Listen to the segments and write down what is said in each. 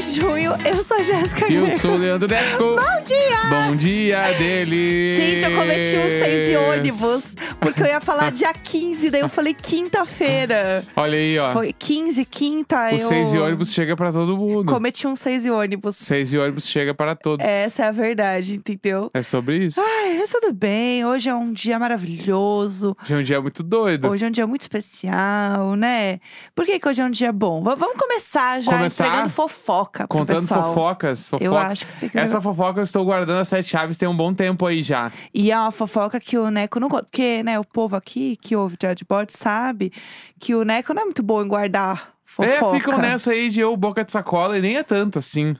Opa! 15 de junho, eu sou a Jéssica Eu Greco. sou o Leandro Neco. Bom dia! Bom dia dele. Gente, eu cometi um seis e ônibus, porque eu ia falar dia 15, daí eu falei quinta-feira. Olha aí, ó. Foi 15, quinta, o eu... seis e ônibus chega pra todo mundo. Cometi um seis e ônibus. Seis e ônibus chega para todos. Essa é a verdade, entendeu? É sobre isso. Ai, mas tudo bem, hoje é um dia maravilhoso. Hoje é um dia muito doido. Hoje é um dia muito especial, né? Por que, que hoje é um dia bom? V- vamos começar já Começar entregando fofoca pro Contando pessoal. fofocas. Fofoca. Eu acho que tem que Essa fofoca eu estou guardando as sete chaves tem um bom tempo aí já. E é uma fofoca que o Neco não conta. Porque, né, o povo aqui que ouve de Board sabe que o Neco não é muito bom em guardar fofoca. É, ficam nessa aí de eu boca de sacola e nem é tanto assim.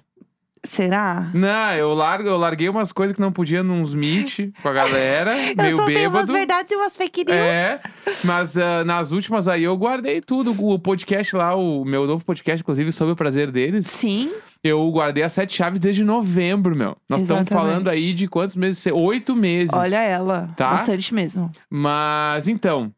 Será? Não, eu largo, eu larguei umas coisas que não podia nos meet com a galera, Eu meio só tenho umas bêbado. verdades e umas fake news. É, mas ah, nas últimas aí eu guardei tudo. O podcast lá, o meu novo podcast, inclusive, sobre o prazer deles. Sim. Eu guardei as sete chaves desde novembro, meu. Nós estamos falando aí de quantos meses? Oito meses. Olha ela. Tá. Bastante mesmo. Mas então,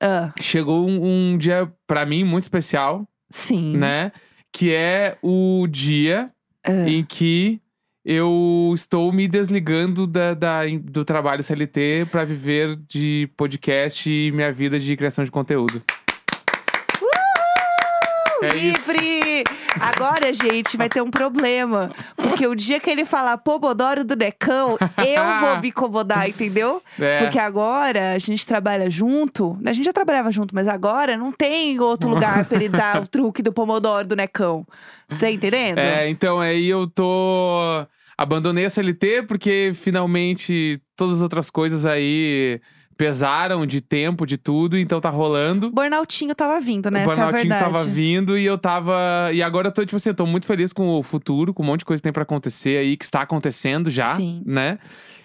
Ah, chegou um, um dia pra mim muito especial, sim. né? Que é o dia Ah, em que eu estou me desligando da, da- do trabalho CLT pra viver de podcast e minha vida de criação de conteúdo. É isso. livre! Agora, gente, vai ter um problema. Porque o dia que ele falar Pomodoro do Necão, eu vou me incomodar, entendeu? É. Porque agora a gente trabalha junto. A gente já trabalhava junto, mas agora não tem outro lugar pra ele dar o truque do Pomodoro do Necão. Tá entendendo? É, então aí eu tô. Abandonei a CLT porque finalmente todas as outras coisas aí pesaram de tempo, de tudo, então tá rolando. Burnoutinho tava vindo, né? o é Burnoutinho verdade. estava vindo e eu tava. E agora eu tô, tipo assim, eu tô muito feliz com o futuro, com um monte de coisa que tem pra acontecer aí, que está acontecendo já, Sim. né?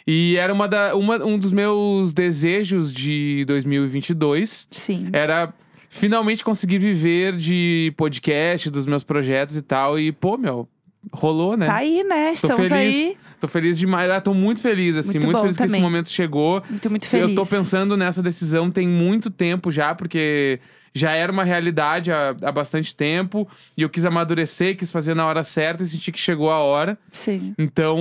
E era uma da, uma, um dos meus desejos de 2022 Sim. era finalmente conseguir viver de podcast, dos meus projetos e tal. E, pô, meu, rolou, né? Tá aí, né? Estamos aí. Tô feliz demais. Ah, tô muito feliz, assim. Muito Muito, feliz que esse também. momento chegou. Muito, muito feliz. Eu tô pensando nessa decisão tem muito tempo já, porque já era uma realidade há, há bastante tempo. E eu quis amadurecer, quis fazer na hora certa e senti que chegou a hora. Sim. Então,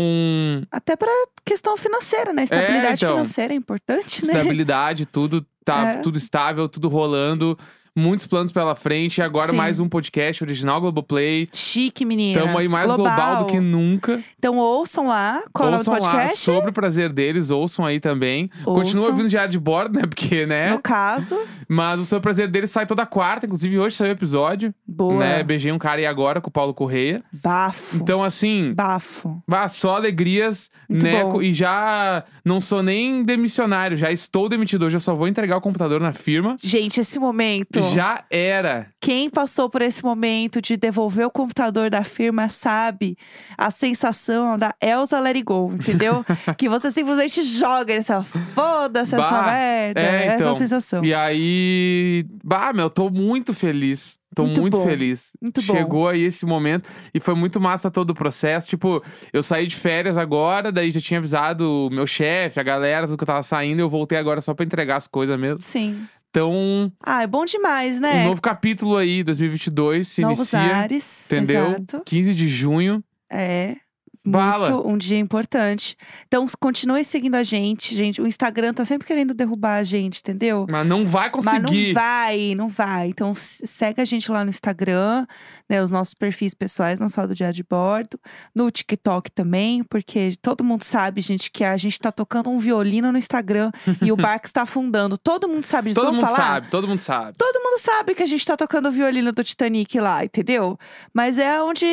Até pra questão financeira, né? Estabilidade então. financeira é importante, né? estabilidade, tudo tá É. tudo estável, tudo rolando. Muitos planos pela frente. E agora Sim. mais um podcast original Globoplay. Chique, meninas. Tamo aí mais global. do que nunca. Então ouçam lá. Qual é o ouçam lá podcast? sobre o prazer deles, ouçam aí também. Continua Ouçam. ouvindo diário de bordo, né? Porque, né? No caso, Mas o o Prazer deles sai toda quarta, inclusive hoje saiu o episódio. boa. Né? Beijei um cara e agora com o Paulo Correia. Bafo. Então, assim, Bafo. vá só alegrias, Muito né? bom. E já não sou nem demissionário, já estou demitido. Hoje eu só vou entregar o computador na firma. Gente, esse momento. Já era. Quem passou por esse momento de devolver o computador da firma sabe a sensação da Elsa Go, entendeu? que você simplesmente joga essa foda-se essa merda. é, essa então. sensação. E aí. Bah, meu, tô muito feliz. Tô Muito muito, feliz. muito bom. Chegou aí esse momento e foi muito massa todo o processo. Tipo, eu saí de férias agora, daí já tinha avisado o meu chefe, a galera, tudo que eu tava saindo. Eu voltei agora só pra entregar as coisas mesmo. Sim. Então, Ah, é bom demais, né? um novo capítulo aí, 2022, se Novos inicia. ares. Entendeu? Exato. 15 de junho. É. Bala. Muito, um dia importante. Então, continue seguindo a gente, gente. O Instagram tá sempre querendo derrubar a gente, entendeu? Mas não vai Mas não conseguir. vai, não vai. Então, segue a gente lá no Instagram, né? Os nossos perfis pessoais, não só do Diário de Bordo. No TikTok também, porque todo mundo sabe, gente, que a gente tá tocando um violino no Instagram e o barco está afundando. Todo mundo sabe disso. todo mundo falar? sabe, todo mundo sabe. Todo mundo sabe que a gente tá tocando o violino do Titanic lá, entendeu? Mas é onde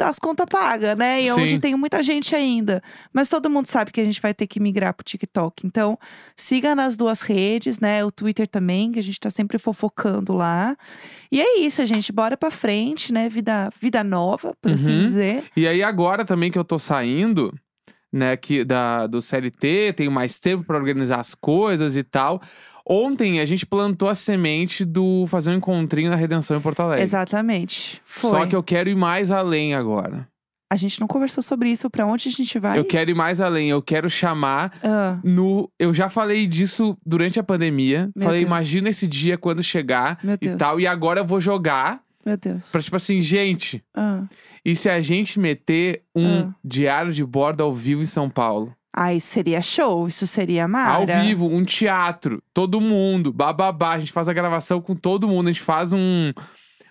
as contas pagam, né? E é onde tem muita gente ainda. Mas todo mundo sabe que a gente vai ter que migrar pro TikTok. Então, siga nas duas redes, né? O Twitter também, que a gente tá sempre fofocando lá. E é isso, gente. Bora pra frente, né? Vida, vida nova, por assim Uhum. dizer. E aí, agora também que eu tô saindo, né, que, da, do CLT, tenho mais tempo pra organizar as coisas e tal. Ontem a gente plantou a semente do fazer um encontrinho na Redenção em Porto Alegre. Exatamente. Foi. Só que eu quero ir mais além agora. A gente não conversou sobre isso. Pra onde a gente vai? Eu quero ir mais além. Eu quero chamar Ah, no. Eu já falei disso durante a pandemia. Meu falei, Deus. imagina esse dia quando chegar Meu e Deus. tal. E agora eu vou jogar Meu Deus. Pra tipo assim, gente, Ah. e se a gente meter um Ah. diário de bordo ao vivo em São Paulo? Ai, seria show. Isso seria mara. Ao vivo, um teatro, todo mundo, bababá. A gente faz a gravação com todo mundo. A gente faz um,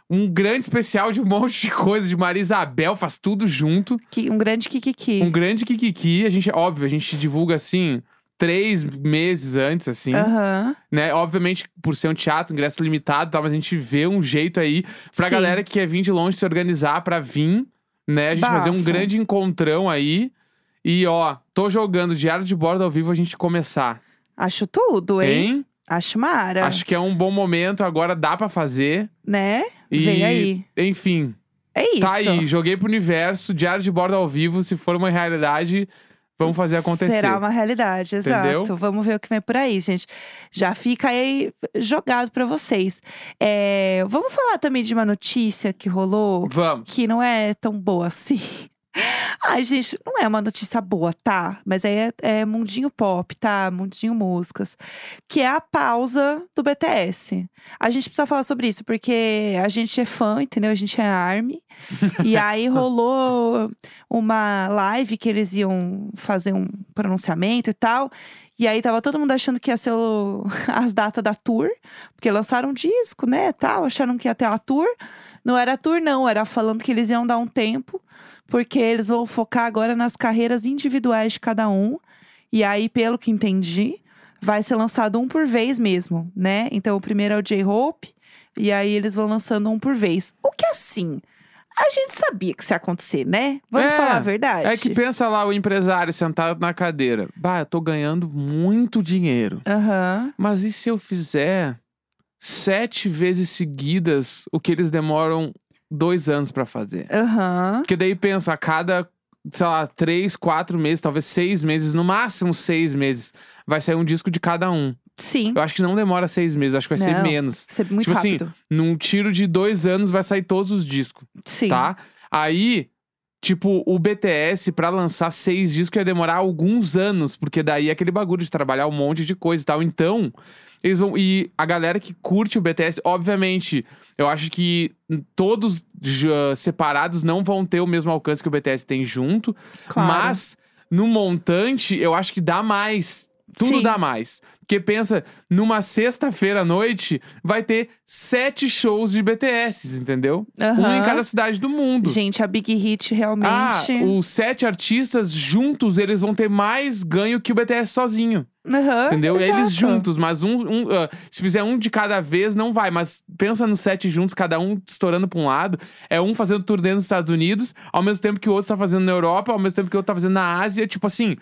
um grande especial de um monte de coisa, de Maria Isabel, faz tudo junto. Que- um grande kikiki. Um grande Kikiki. A gente, óbvio, a gente divulga assim, três meses antes, assim. Aham. Né? Obviamente, por ser um teatro, ingresso limitado e tal, mas a gente vê um jeito aí pra Sim. galera que quer vir de longe se organizar pra vir, né? A gente fazer um Bafo. grande encontrão aí. E, ó, tô jogando diário de bordo ao vivo a gente começar. Acho tudo, hein? Hein? Acho mara. Acho que é um bom momento, agora dá pra fazer. Né? E, Vem aí. Enfim, É isso. tá aí, joguei pro universo, diário de bordo ao vivo, se for uma realidade, vamos fazer acontecer. Será uma realidade, exato. Entendeu? Vamos ver o que vem por aí, gente. Já fica aí jogado pra vocês. É, vamos falar também de uma notícia que rolou, Vamos. que não é tão boa assim. Ai, gente, não é uma notícia boa, tá? Mas aí é, é mundinho pop, tá? Mundinho músicas. Que é a pausa do BTS. A gente precisa falar sobre isso, porque a gente é fã, entendeu? A gente é ARMY. e aí rolou uma live que eles iam fazer um pronunciamento e tal. E aí tava todo mundo achando que ia ser o- as datas da tour, porque lançaram um disco, né, tal, acharam que ia ter a tour. Não era tour não, era falando que eles iam dar um tempo, porque eles vão focar agora nas carreiras individuais de cada um. E aí, pelo que entendi, vai ser lançado um por vez mesmo, né? Então o primeiro é o J-Hope, e aí eles vão lançando um por vez. O que assim, a gente sabia que isso ia acontecer, né? Vamos É, falar a verdade. É que pensa lá o empresário sentado na cadeira. Bah, eu tô ganhando muito dinheiro. Aham. Mas e se eu fizer sete vezes seguidas o que eles demoram dois anos pra fazer? Aham. Porque daí pensa, a cada, sei lá, três, quatro meses, talvez seis meses, no máximo seis meses, vai sair um disco de cada um. Sim. Eu acho que não demora seis meses, acho que vai ser Não. menos. Ser muito tipo assim, rápido. Num tiro de dois anos vai sair todos os discos, Sim. tá? Aí, tipo, o BTS, pra lançar seis discos, ia demorar alguns anos, porque daí é aquele bagulho de trabalhar um monte de coisa e tal. Então, eles vão. E a galera que curte o BTS, obviamente, eu acho que todos já separados não vão ter o mesmo alcance que o BTS tem junto. Claro. Mas, no montante, eu acho que dá mais. Tudo Sim. dá mais. Porque pensa, numa sexta-feira à noite, vai ter sete shows de BTS, entendeu? Um em cada cidade do mundo. Gente, a Big Hit Ah, realmente. os sete artistas juntos, eles vão ter mais ganho que o BTS sozinho. Aham, Entendeu? Eles exato. juntos, mas um, um, ah, se fizer um de cada vez, não vai. Mas pensa nos sete juntos, cada um estourando pra um lado. É um fazendo turnê nos Estados Unidos, ao mesmo tempo que o outro tá fazendo na Europa, ao mesmo tempo que o outro tá fazendo na Ásia. Tipo assim.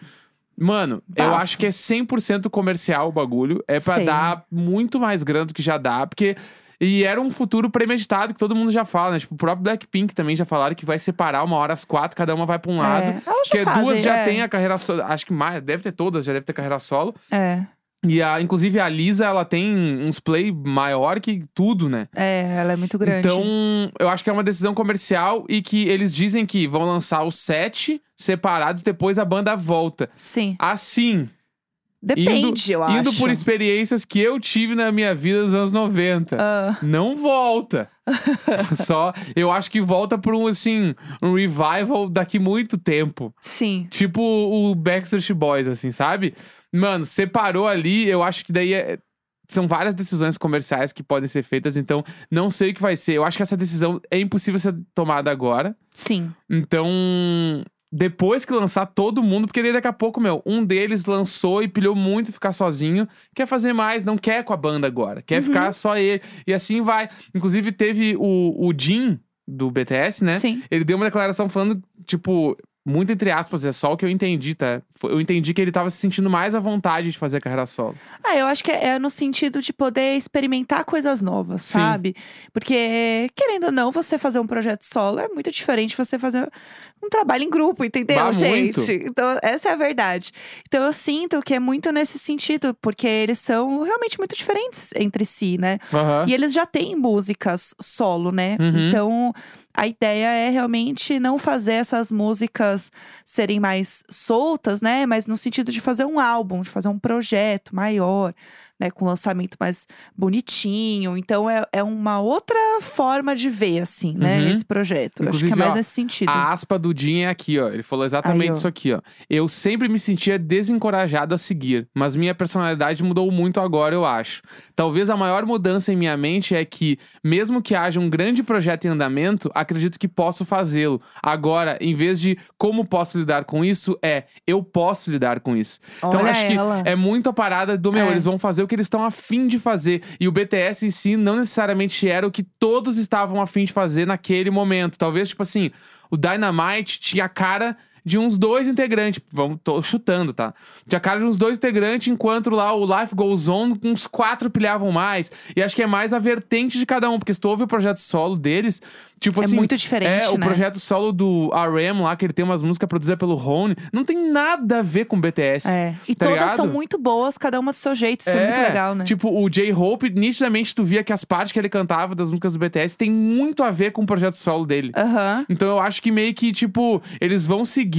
Mano, eu Bafo. acho que é 100% comercial o bagulho. É pra Sei. dar muito mais grana do que já dá, porque. E era um futuro premeditado que todo mundo já fala, né? Tipo, o próprio Blackpink também já falaram que vai separar uma hora às quatro, cada uma vai pra um lado. É, elas já Porque fazem, duas já é. têm a carreira solo. Acho que mais, deve ter todas, já deve ter carreira solo. É, E a, inclusive a Lisa, ela tem uns play maior que tudo, né? é, ela é muito grande. Então, eu acho que é uma decisão comercial e que eles dizem que vão lançar os sete separados, depois a banda volta. Sim. Assim, Depende, eu acho. indo por experiências que eu tive na minha vida nos anos 90. Ah, Não volta. Só, eu acho que volta por um, assim, um revival daqui muito tempo. sim. Tipo o Backstreet Boys, assim, sabe? Mano, separou ali, eu acho que daí é- São várias decisões comerciais que podem ser feitas, então não sei o que vai ser. Eu acho que essa decisão é impossível ser tomada agora. Sim. Então, depois que lançar todo mundo, porque daí daqui a pouco, meu, um deles lançou e pilhou muito ficar sozinho, quer fazer mais, não quer com a banda agora, quer Uhum. ficar só ele. E assim vai. Inclusive, teve o, o Jin do BTS, né? Sim. Ele deu uma declaração falando, tipo, muito entre aspas, é só o que eu entendi, tá? Eu entendi que ele tava se sentindo mais à vontade de fazer carreira solo. Ah, eu acho que é no sentido de poder experimentar coisas novas, Sim. sabe? Porque, querendo ou não, você fazer um projeto solo é muito diferente de você fazer um trabalho em grupo, entendeu, Bah, gente? muito. Então, essa é a verdade. Então, eu sinto que é muito nesse sentido, porque eles são realmente muito diferentes entre si, né? Aham. E eles já têm músicas solo, né? Uhum. Então, a ideia é realmente não fazer essas músicas serem mais soltas, né? Mas no sentido de fazer um álbum, de fazer um projeto maior, né, com lançamento mais bonitinho. Então é, é uma outra forma de ver, assim, né, Uhum. esse projeto. Eu Acho que é mais ó, nesse sentido. A aspa do Jim é aqui, ó. Ele falou exatamente Aí, isso aqui, ó. Eu sempre me sentia desencorajado a seguir, mas minha personalidade mudou muito agora, eu acho. Talvez a maior mudança em minha mente é que, mesmo que haja um grande projeto em andamento, acredito que posso fazê-lo. Agora, em vez de como posso lidar com isso, é eu posso lidar com isso. Então, eu Olha acho que ela. é muito a parada do meu, É. eles vão fazer o que eles estão afim de fazer. E o BTS em si não necessariamente era o que todos estavam afim de fazer naquele momento. Talvez, tipo assim, o Dynamite tinha a cara de uns dois integrantes. Vamos, tô chutando, tá? Tinha cara de uns dois integrantes, enquanto lá o Life Goes On, uns quatro pilhavam mais. E acho que é mais a vertente de cada um, porque se tu ouve o projeto solo deles, tipo É assim. muito diferente, É, o né? projeto solo do RM lá, que ele tem umas músicas produzidas pelo Rony, não tem nada a ver com BTS. É. E tá todas são ligado? muito boas, cada uma do seu jeito. Isso é, muito legal, né? Tipo, o J-Hope, nitidamente tu via que as partes que ele cantava das músicas do BTS tem muito a ver com o projeto solo dele. Aham. Então eu acho que meio que, tipo, eles vão seguir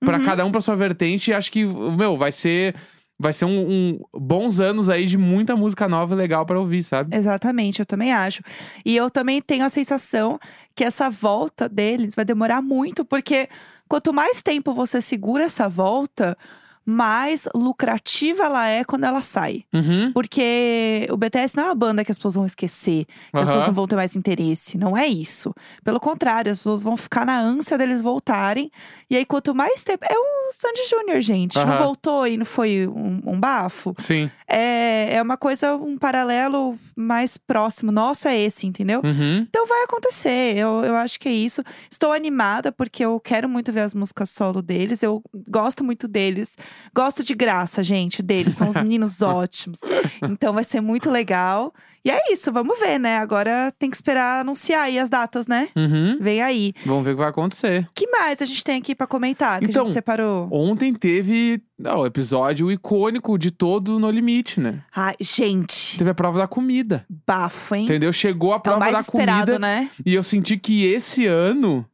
pra Uhum. cada um pra sua vertente e acho que, meu, vai ser. Vai ser um, um bons anos aí de muita música nova e legal pra ouvir, sabe? Exatamente, eu também acho. E eu também tenho a sensação que essa volta deles vai demorar muito, porque quanto mais tempo você segura essa volta, mais lucrativa ela é quando ela sai. Uhum. Porque o BTS não é uma banda que as pessoas vão esquecer, que as Aham. pessoas não vão ter mais interesse. Não é isso. Pelo contrário, as pessoas vão ficar na ânsia deles voltarem. E aí, quanto mais tempo. É o Sandy Júnior, gente. Não Aham. voltou e não foi um, um bafo. Sim. É, é uma coisa, um paralelo mais próximo. Nosso é esse, entendeu? Uhum. Então vai acontecer, eu, eu acho que é isso. Estou animada porque eu quero muito ver as músicas solo deles. Eu gosto muito deles. Gosto de graça, gente, deles. São os meninos ótimos. Então vai ser muito legal. E é isso, vamos ver, né? Agora tem que esperar anunciar aí as datas, né? Uhum. Vem aí. Vamos ver o que vai acontecer. que mais a gente tem aqui pra comentar? Que a Então, gente separou. Ontem teve o episódio icônico de todo No Limite, né? Ai, gente, Teve a prova da comida. bafo, hein? Entendeu? Chegou a É o prova mais da esperado, comida. né? E eu senti que esse ano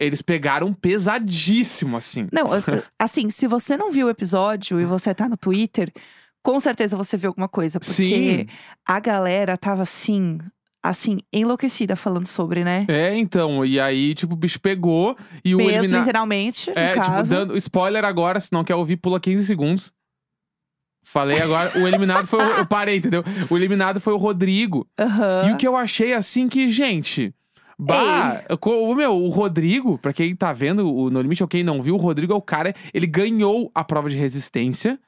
eles pegaram pesadíssimo, assim. Não, assim- se você não viu o episódio e você tá no Twitter, com certeza você viu alguma coisa. Porque Sim. a galera tava assim, assim, enlouquecida falando sobre, né? É, então. E aí, tipo, o bicho pegou e o Mesmo, eliminado. literalmente, no É, tipo, caso. dando spoiler agora, se não quer ouvir, pula 15 segundos. Falei agora, o eliminado foi o. Eu parei, entendeu? O eliminado foi o Rodrigo. Aham. E o que eu achei assim que, gente. Bah, co- o meu, o Rodrigo, pra quem tá vendo o No Limite ou quem não viu, o Rodrigo é o cara, ele ganhou a prova de resistência.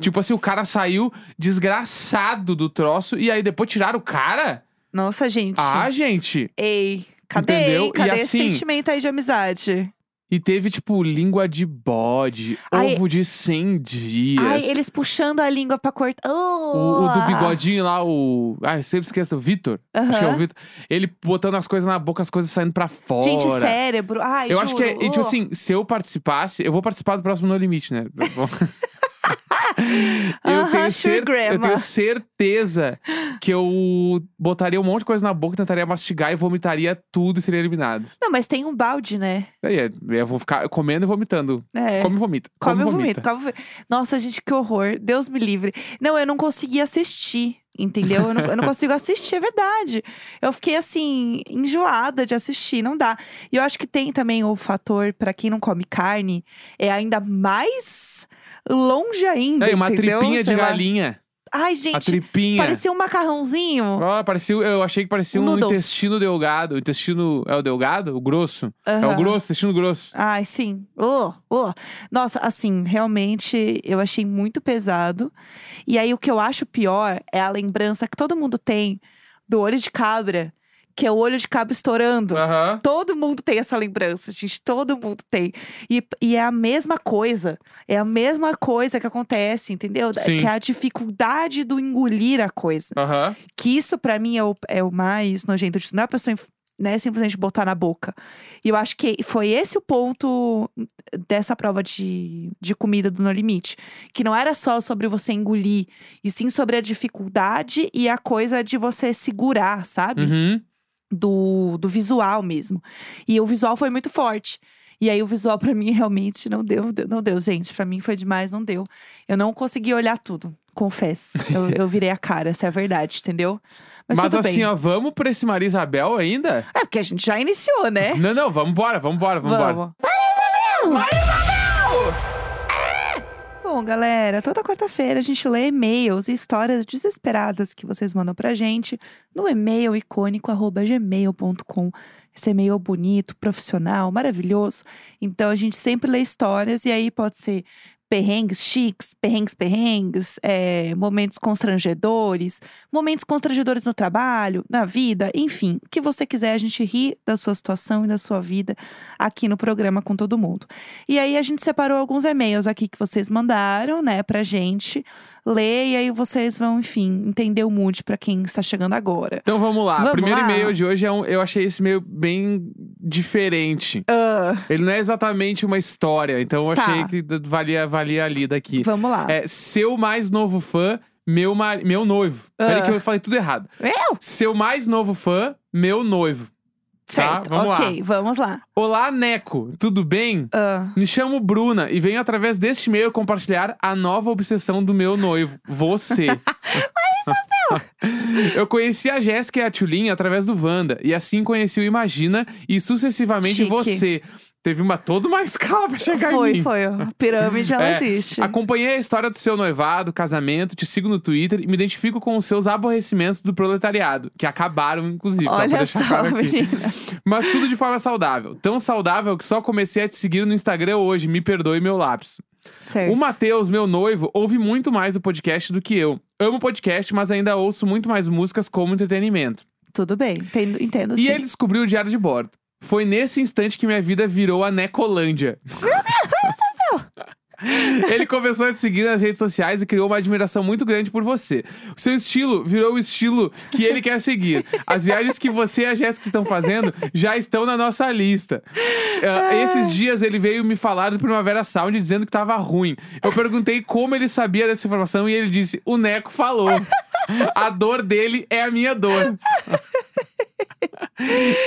Tipo assim, o cara saiu desgraçado do troço e aí depois tiraram o cara? Nossa, gente. Ah, gente. Ei, cadê? Entendeu? Cadê E esse assim- sentimento aí de amizade? E teve, tipo, língua de bode, Ai- ovo de 100 dias. Ai, eles puxando a língua pra cortar. O, o do bigodinho lá, o. Ai, eu sempre esqueço, o Vitor. Acho que é o. Vitor. Ele botando as coisas na boca, as coisas saindo pra fora. Gente, cérebro. Ai, Eu acho que é, juro. e, tipo Oh. assim, se eu participasse, eu vou participar do próximo No Limite, né? eu, tenho cer- eu tenho certeza que eu botaria um monte de coisa na boca, tentaria mastigar e vomitaria tudo e seria eliminado. Não, mas tem um balde, né? Aí é, eu vou ficar comendo e vomitando. É. Come e vomita. Come e o vomita. come vomito. Nossa, gente, que horror. Deus me livre. Não, eu não consegui assistir, entendeu? Eu não, eu não consigo assistir, é verdade. Eu fiquei, assim, enjoada de assistir, não dá. E eu acho que tem também o fator, pra quem não come carne, é ainda mais longe ainda, É, uma entendeu? tripinha de Sei lá. galinha. Ai, A gente, tripinha. parecia um macarrãozinho. Ó, parecia, eu achei que parecia Um um, noodles. intestino delgado. O intestino. É o delgado? O grosso? É o grosso, intestino grosso. Ai, sim. Oh, oh. Nossa, assim, realmente eu achei muito pesado. E aí, o que eu acho pior é a lembrança que todo mundo tem do olho de cabra, que é o olho de cabra estourando. Todo mundo tem essa lembrança, gente. Todo mundo tem. E, e é a mesma coisa. É a mesma coisa que acontece, entendeu? Sim. Que é a dificuldade do engolir a coisa. Que isso, pra mim, é o, é o mais nojento de tudo. Não é a pessoa né, simplesmente botar na boca. E eu acho que foi esse o ponto dessa prova de, de comida do No Limite. Que não era só sobre você engolir, e sim sobre a dificuldade e a coisa de você segurar, sabe? Uhum. Do, do visual mesmo. E o visual foi muito forte. E aí o visual pra mim realmente não deu, não deu, gente. Pra mim foi demais, não deu. Eu não consegui olhar tudo. Confesso. Eu, eu virei a cara, essa é a verdade, entendeu? Mas, Mas, assim, bem. ó, vamos pra esse Maria Isabel ainda? É porque a gente já iniciou, né? Não, não, vamos embora, vamos embora, vamos embora. Vamos. Bom, galera, toda quarta-feira a gente lê e-mails e histórias desesperadas que vocês mandam pra gente no e-mail icônico gmail.com. Esse e-mail bonito, profissional, maravilhoso. Então a gente sempre lê histórias e aí pode ser perrengues chiques, perrengues perrengues, é, momentos constrangedores, momentos constrangedores no trabalho, na vida, enfim, o que você quiser, a gente ri da sua situação e da sua vida aqui no programa com todo mundo. E aí a gente separou alguns e-mails aqui que vocês mandaram, né, pra gente ler e aí vocês vão, enfim, entender o mood pra quem está chegando agora. Então vamos lá. Vamos o primeiro e-mail de hoje é um. Eu achei esse e-mail bem diferente. Ah, Ele não é exatamente uma história, então eu Tá. achei que valia, valia a lida aqui. vamos lá. É seu mais novo fã, meu, mar... meu noivo. Peraí Ah. que eu falei tudo errado. Eu? Seu mais novo fã, meu noivo. Certo, Tá, vamos ok, vamos lá. Olá, Neco. Tudo bem? Ah, Me chamo Bruna e venho através deste e-mail compartilhar a nova obsessão do meu noivo, você. Eu conheci a Jéssica e a Tulin através do Wanda, e assim conheci o Imagina e sucessivamente Chique. você. Teve uma toda uma escala pra chegar em foi, mim. foi. A pirâmide, ela É, existe. Acompanhei a história do seu noivado, casamento, te sigo no Twitter e me identifico com os seus aborrecimentos do proletariado, que acabaram, inclusive, só Olha deixar só, claro menina. Mas tudo de forma saudável. Tão saudável que só comecei a te seguir no Instagram hoje, me perdoe meu lápis. Certo. O Matheus, meu noivo, ouve muito mais o podcast do que eu. Amo podcast, mas ainda ouço muito mais músicas como entretenimento. Tudo bem, entendo, entendo E sim. ele descobriu o diário de bordo. Foi nesse instante que minha vida virou a Necolândia. Ele começou a te seguir nas redes sociais e criou uma admiração muito grande por você. O seu estilo virou o estilo que ele quer seguir. As viagens que você e a Jéssica estão fazendo já estão na nossa lista. Ah, esses dias ele veio me falar do Primavera Sound dizendo que tava ruim. Eu perguntei como ele sabia dessa informação e ele disse: O Neco falou. A dor dele é a minha dor.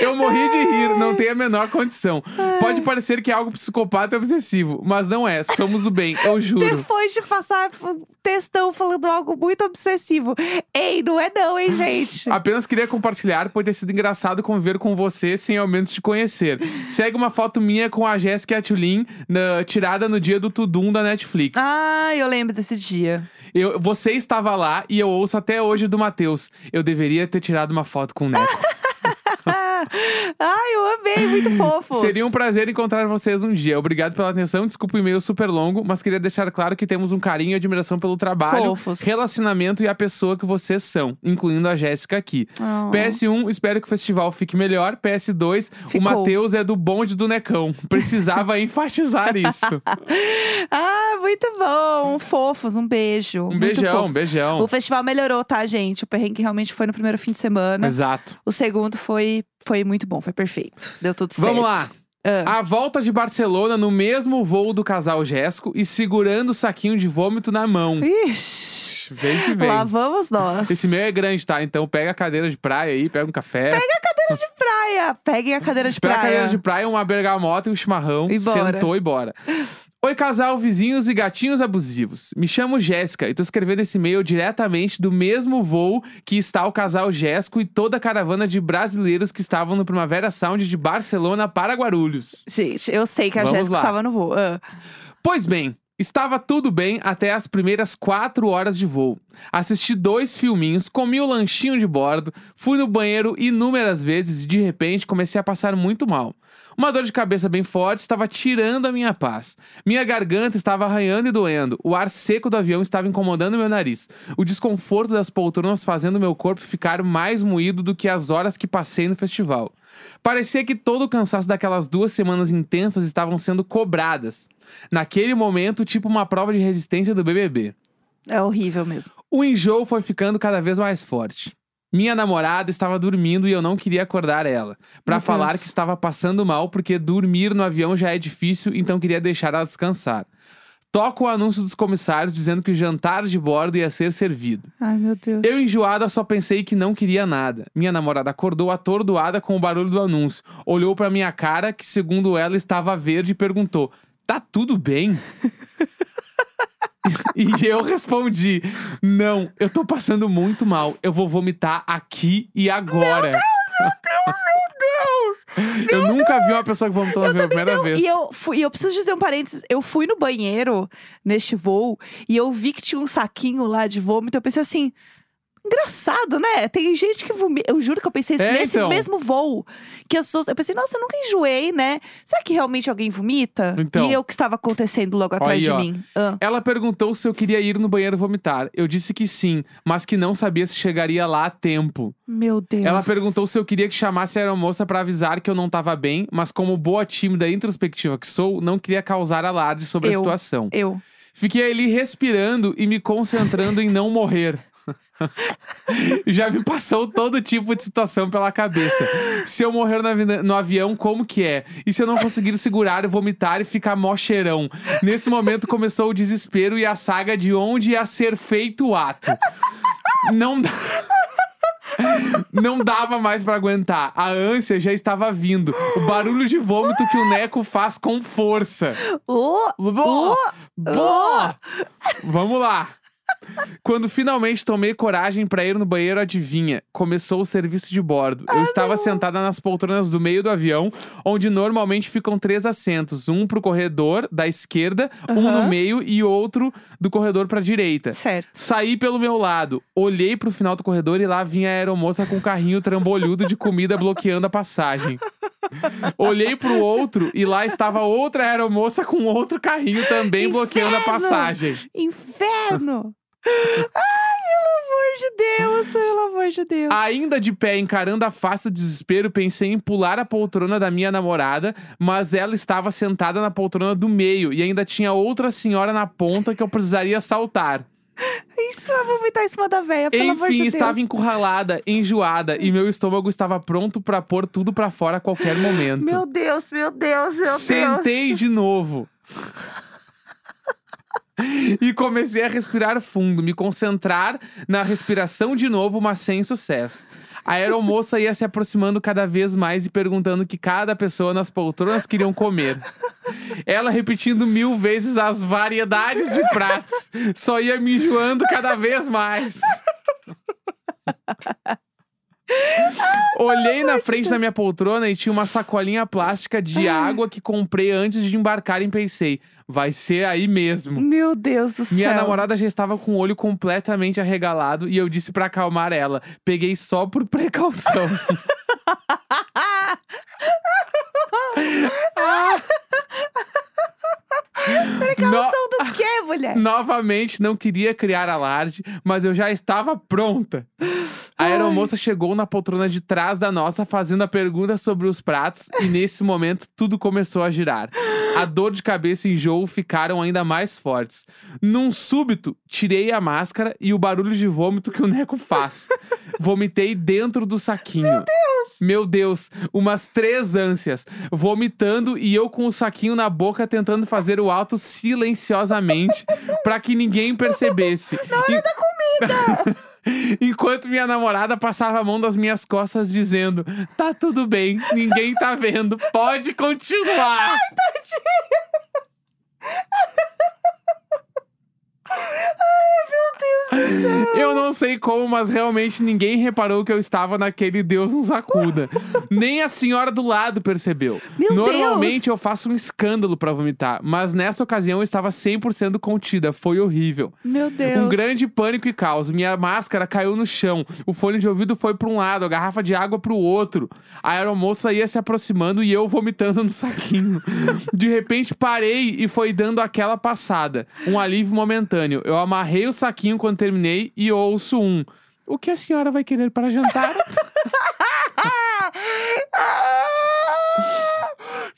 Eu morri de rir, não tem a menor condição. Pode parecer que é algo psicopata obsessivo, mas não é. Somos o bem, eu juro. Depois de passar um textão falando algo muito obsessivo. Ei, não é não, hein, gente? Apenas queria compartilhar, por ter sido engraçado conviver com você sem ao menos te conhecer. Segue uma foto minha com a Jéssica e a Tulin, na- tirada no dia do Tudum da Netflix. Ah, eu lembro desse dia. Eu, você estava lá e eu ouço até hoje do Matheus. Eu deveria ter tirado uma foto com o Neco. Ah, ai, eu amei, muito fofo. Seria um prazer encontrar vocês um dia. Obrigado pela atenção. Desculpa o e-mail super longo, mas queria deixar claro que temos um carinho e admiração pelo trabalho, Fofos. relacionamento e a pessoa que vocês são, incluindo a Jéssica aqui. Oh. PS1, espero que o festival fique melhor. PS2, o Ficou. Matheus é do bonde do Necão. Precisava enfatizar isso. Ah, muito bom. Fofos, um beijo. Um beijão, um beijão. O festival melhorou, tá, gente? O perrengue realmente foi no primeiro fim de semana. Exato. O segundo foi, foi muito bom, foi perfeito. Deu tudo certo. Vamos lá. Ah. A volta de Barcelona no mesmo voo do casal Jéssico e segurando o saquinho de vômito na mão. Ixi, Vem que vem. lá vamos nós. Esse meu é grande, tá? Então pega a cadeira de praia aí, pega um café. cadeira de praia. Peguem a cadeira de Pega a praia. cadeira de praia, uma bergamota e um chimarrão. E bora. Sentou e bora. Oi, casal, vizinhos e gatinhos abusivos. Me chamo Jéssica e tô escrevendo esse e-mail diretamente do mesmo voo que está o casal Jéssico e toda a caravana de brasileiros que estavam no Primavera Sound de Barcelona para Guarulhos. Gente, eu sei que a Vamos Jéssica lá. estava no voo. Ah. Pois bem, estava tudo bem até as primeiras quatro horas de voo. Assisti dois filminhos, comi o lanchinho de bordo, fui no banheiro inúmeras vezes e de repente comecei a passar muito mal. Uma dor de cabeça bem forte estava tirando a minha paz. Minha garganta estava arranhando e doendo. O ar seco do avião estava incomodando meu nariz. O desconforto das poltronas fazendo meu corpo ficar mais moído do que as horas que passei no festival. Parecia que todo o cansaço daquelas duas semanas intensas estavam sendo cobradas. Naquele momento, tipo uma prova de resistência do BBB. É horrível mesmo. O enjoo foi ficando cada vez mais forte. Minha namorada estava dormindo e eu não queria acordar ela. Pra Meu falar Deus. que estava passando mal porque dormir no avião já é difícil, então queria deixar ela descansar. Toco o anúncio dos comissários dizendo que o jantar de bordo ia ser servido. Ai, meu Deus. Eu, enjoada, só pensei que não queria nada. Minha namorada acordou atordoada com o barulho do anúncio. Olhou pra minha cara, que segundo ela estava verde, e perguntou: Tá tudo bem? e eu respondi: Não, eu tô passando muito mal. Eu vou vomitar aqui e agora. Deus! Eu nunca vi uma pessoa que vomitou na minha primeira Não, vez. E eu, fui, e eu preciso dizer um parênteses. Eu fui no banheiro neste voo e eu vi que tinha um saquinho lá de vômito. Eu pensei assim. Engraçado, né? Tem gente que vomita. Eu juro que eu pensei isso É, nesse então. mesmo voo. Que as pessoas. Eu pensei, nossa, eu nunca enjoei, né? Será que realmente alguém vomita? Então. E eu que estava acontecendo logo atrás aí, de ó. mim. Ah. Ela perguntou se eu queria ir no banheiro vomitar. Eu disse que sim, mas que não sabia se chegaria lá a tempo. Meu Deus. Ela perguntou se eu queria que chamasse a aeromoça pra avisar que eu não tava bem, mas como boa tímida e introspectiva que sou, não queria causar alarde sobre a Eu. situação. Eu. Fiquei ali respirando e me concentrando em não morrer. Já me passou todo tipo de situação pela cabeça. Se eu morrer no, avi- no avião, como que é? E se eu não conseguir segurar, vomitar e ficar mó cheirão? Nesse momento começou o desespero e a saga de onde ia ser feito o ato. Não dá. Não dava mais pra aguentar. A ânsia já estava vindo. O barulho de vômito que o Neco faz com força. Boa! Boa! Vamos lá. Quando finalmente tomei coragem pra ir no banheiro, adivinha? Começou o serviço de bordo. Eu estava sentada nas poltronas do meio do avião, onde normalmente ficam três assentos: um pro corredor da esquerda, um no meio e outro do corredor pra direita. certo. Saí pelo meu lado, olhei pro final do corredor e lá vinha a aeromoça com um carrinho trambolhudo de comida bloqueando a passagem. Olhei pro outro e lá estava outra aeromoça com outro carrinho também bloqueando a Inferno! passagem. Inferno! Ai, pelo amor de Deus, pelo amor de Deus. Ainda de pé, encarando a face do desespero, pensei em pular a poltrona da minha namorada, mas ela estava sentada na poltrona do meio e ainda tinha outra senhora na ponta que eu precisaria saltar. Isso, eu vou vomitar em cima da véia, pelo amor de Enfim, Deus. estava encurralada, enjoada e meu estômago estava pronto pra pôr tudo pra fora a qualquer momento. Meu Deus, meu Deus, meu Deus. Sentei de novo. E comecei a respirar fundo, me concentrar na respiração de novo, mas sem sucesso. A aeromoça ia se aproximando cada vez mais e perguntando o que cada pessoa nas poltronas queriam comer. Ela repetindo mil vezes as variedades de pratos. Só ia me enjoando cada vez mais. Olhei na frente da minha poltrona e tinha uma sacolinha plástica de água que comprei antes de embarcar e pensei, vai ser aí mesmo. Meu Deus do céu. Minha namorada já estava com o olho completamente arregalado e eu disse pra acalmar ela. Peguei só por precaução. Precaução do quê, mulher? Novamente, não queria criar alarde, mas eu já estava pronta. A aeromoça chegou na poltrona de trás da nossa, fazendo a pergunta sobre os pratos, e nesse momento tudo começou a girar. A dor de cabeça e enjoo ficaram ainda mais fortes. Num súbito, tirei a máscara e o barulho de vômito que o Neco faz. Vomitei dentro do saquinho. Meu Deus! Meu Deus, umas três ânsias. Vomitando e eu com o saquinho na boca tentando fazer o alto silenciosamente pra que ninguém percebesse. Na hora da comida! Enquanto minha namorada passava a mão das minhas costas dizendo: Tá tudo bem, ninguém tá vendo, pode continuar. Eu não sei como, mas realmente ninguém reparou que eu estava naquele Deus nos acuda. Nem a senhora do lado percebeu. Meu Normalmente Deus! eu faço um escândalo pra vomitar, mas nessa ocasião eu estava 100% contida. Foi horrível. Meu Deus. Um grande pânico e caos. Minha máscara caiu no chão. O fone de ouvido foi para um lado, a garrafa de água para o outro. A aeromoça ia se aproximando e eu vomitando no saquinho. De repente parei e foi dando aquela passada. Um alívio momentâneo. Eu amarrei o saquinho quando terminei e ouço um. O que a senhora vai querer para jantar?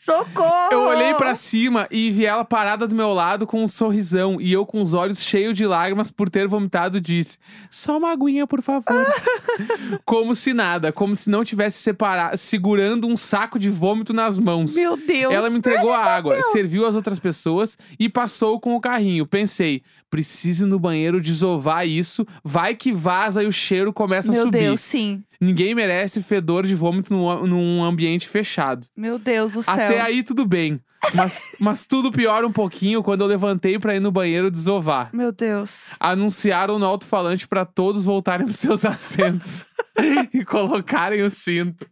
Socorro! Eu olhei pra cima e vi ela parada do meu lado com um sorrisão e eu com os olhos cheios de lágrimas por ter vomitado disse: "Só uma aguinha, por favor". como se nada, como se não tivesse separado, segurando um saco de vômito nas mãos. Meu Deus. Ela me entregou a água, serviu as outras pessoas e passou com o carrinho. Pensei, preciso ir no banheiro desovar isso, vai que vaza e o cheiro começa a Meu subir. Deus, sim. Ninguém merece fedor de vômito num, num ambiente fechado. Meu Deus do céu. Até aí tudo bem. Mas, mas tudo piora um pouquinho quando eu levantei pra ir no banheiro desovar. Meu Deus. Anunciaram no alto-falante pra todos voltarem pros seus assentos e colocarem o cinto.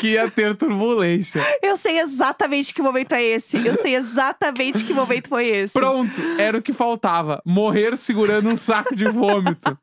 Que ia ter turbulência. Eu sei exatamente que momento é esse. Eu sei exatamente que momento foi esse. Pronto, era o que faltava. Morrer segurando um saco de vômito.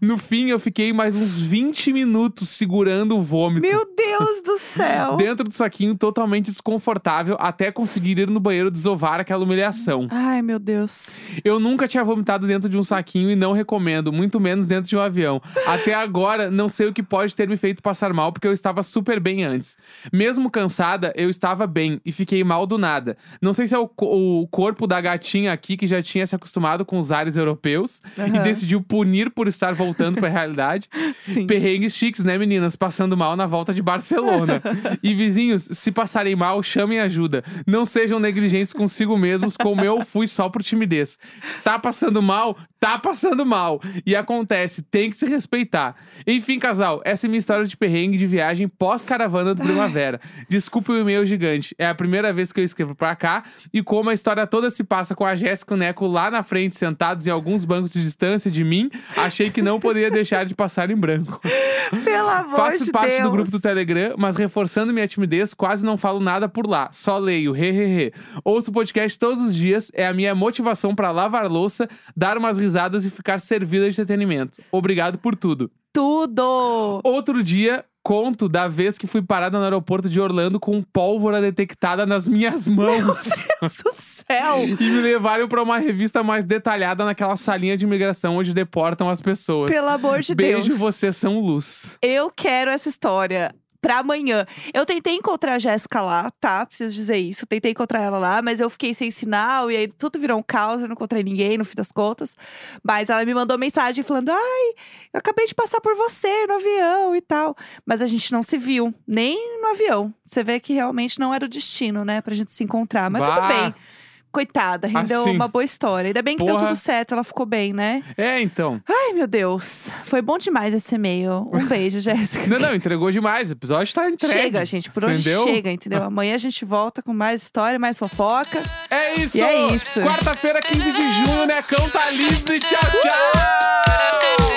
No fim, eu fiquei mais uns 20 minutos segurando o vômito. Meu Deus do céu. Dentro do saquinho, totalmente desconfortável, até conseguir ir no banheiro desovar aquela humilhação. Ai, meu Deus. Eu nunca tinha vomitado dentro de um saquinho e não recomendo, muito menos dentro de um avião. Até agora, não sei o que pode ter me feito passar mal, porque eu estava super bem antes. Mesmo cansada, eu estava bem e fiquei mal do nada. Não sei se é o, o corpo da gatinha aqui que já tinha se acostumado com os ares europeus e Aham. decidiu punir por estar voltando para a realidade. Sim. Perrengues chiques, né, meninas? Passando mal na volta de Barcelona. e vizinhos, se passarem mal, chamem ajuda. Não sejam negligentes consigo mesmos, como eu fui só por timidez. Está passando mal? Tá passando mal. E acontece, tem que se respeitar. Enfim, casal, essa é minha história de perrengue de viagem pós-caravana do Primavera. Desculpe o e-mail gigante. É a primeira vez que eu escrevo pra cá. E como a história toda se passa com a Jéssica e o Neco lá na frente, sentados em alguns bancos de distância de mim, achei que não poderia deixar de passar em branco. Pelo amor Faço de parte Deus. do grupo do Telegram, mas reforçando minha timidez, quase não falo nada por lá. Só leio, he, he, he. Ouço o podcast todos os dias, é a minha motivação pra lavar louça, dar umas risadas e ficar servida de entretenimento. Obrigado por tudo. Tudo. Outro dia, conto da vez que fui parada no aeroporto de Orlando com pólvora detectada nas minhas mãos. Deus do céu. e me levaram pra uma revista mais detalhada naquela salinha de imigração onde deportam as pessoas. Pelo amor de Beijo, Deus. vocês são luz. Eu quero essa história. Pra amanhã. Eu tentei encontrar a Jéssica lá, tá? Preciso dizer isso. Tentei encontrar ela lá, mas eu fiquei sem sinal e aí tudo virou um caos. Eu não encontrei ninguém no fim das contas. Mas ela me mandou mensagem falando: Ai, eu acabei de passar por você no avião e tal. Mas a gente não se viu, nem no avião. Você vê que realmente não era o destino, né? Pra gente se encontrar. Mas tudo Bah. bem. Coitada, rendeu Assim. uma boa história. Ainda bem que deu Porra. tudo certo, ela ficou bem, né? É, então. Ai, meu Deus. Foi bom demais esse e-mail. Um beijo, Jéssica. Não, não, entregou demais. O episódio tá entregue. Chega, gente. Por hoje Entendeu? chega, entendeu? Amanhã a gente volta com mais história, mais fofoca. É isso! E é isso. Quarta-feira, 15 de junho, Necão tá livre. Tchau, tchau!